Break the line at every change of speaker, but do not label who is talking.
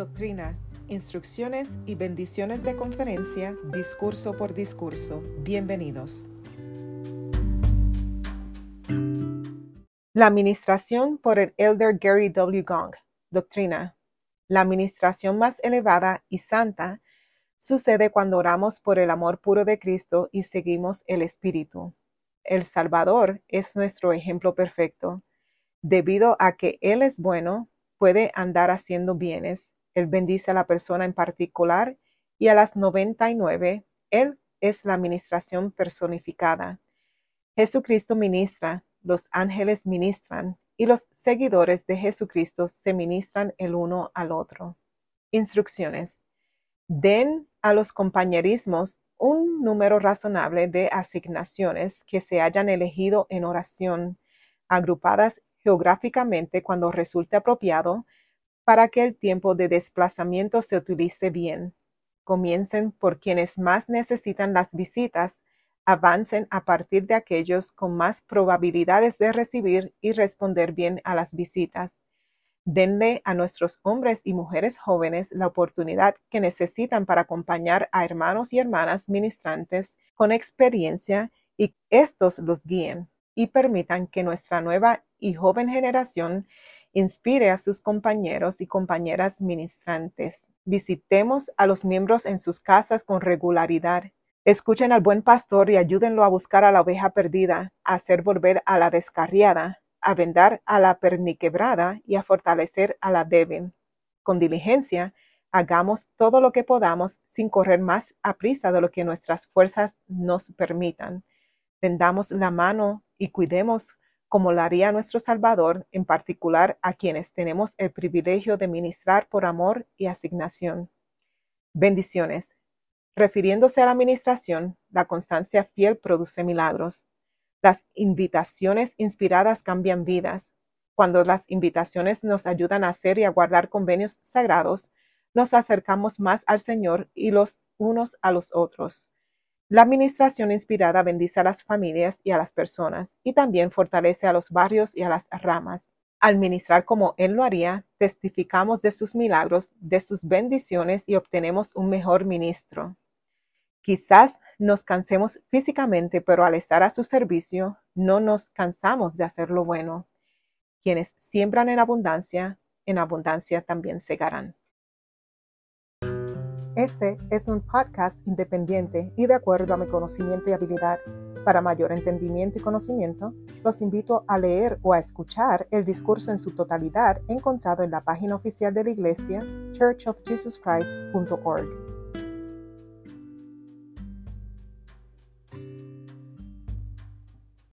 Doctrina, instrucciones y bendiciones de conferencia, discurso por discurso. Bienvenidos. La administración por el Elder Gary W. Gong. Doctrina. La administración más elevada y santa sucede cuando oramos por el amor puro de Cristo y seguimos el Espíritu. El Salvador es nuestro ejemplo perfecto. Debido a que Él es bueno, puede andar haciendo bienes. Él bendice a la persona en particular y a las 99, Él es la administración personificada. Jesucristo ministra, los ángeles ministran y los seguidores de Jesucristo se ministran el uno al otro. Instrucciones. Den a los compañerismos un número razonable de asignaciones que se hayan elegido en oración, agrupadas geográficamente cuando resulte apropiado para que el tiempo de desplazamiento se utilice bien. Comiencen por quienes más necesitan las visitas, avancen a partir de aquellos con más probabilidades de recibir y responder bien a las visitas. Denle a nuestros hombres y mujeres jóvenes la oportunidad que necesitan para acompañar a hermanos y hermanas ministrantes con experiencia y estos los guíen y permitan que nuestra nueva y joven generación inspire a sus compañeros y compañeras ministrantes. Visitemos a los miembros en sus casas con regularidad. Escuchen al buen pastor y ayúdenlo a buscar a la oveja perdida, a hacer volver a la descarriada, a vendar a la perniquebrada y a fortalecer a la débil. Con diligencia, hagamos todo lo que podamos sin correr más a prisa de lo que nuestras fuerzas nos permitan. Tendamos la mano y cuidemos como lo haría nuestro Salvador, en particular a quienes tenemos el privilegio de ministrar por amor y asignación. Bendiciones. Refiriéndose a la administración, la constancia fiel produce milagros. Las invitaciones inspiradas cambian vidas. Cuando las invitaciones nos ayudan a hacer y a guardar convenios sagrados, nos acercamos más al Señor y los unos a los otros. La administración inspirada bendice a las familias y a las personas y también fortalece a los barrios y a las ramas. Al ministrar como Él lo haría, testificamos de sus milagros, de sus bendiciones y obtenemos un mejor ministro. Quizás nos cansemos físicamente, pero al estar a su servicio, no nos cansamos de hacer lo bueno. Quienes siembran en abundancia, en abundancia también segarán. Este es un podcast independiente y de acuerdo a mi conocimiento y habilidad. Para mayor entendimiento y conocimiento, los invito a leer o a escuchar el discurso en su totalidad encontrado en la página oficial de la iglesia churchofjesuschrist.org.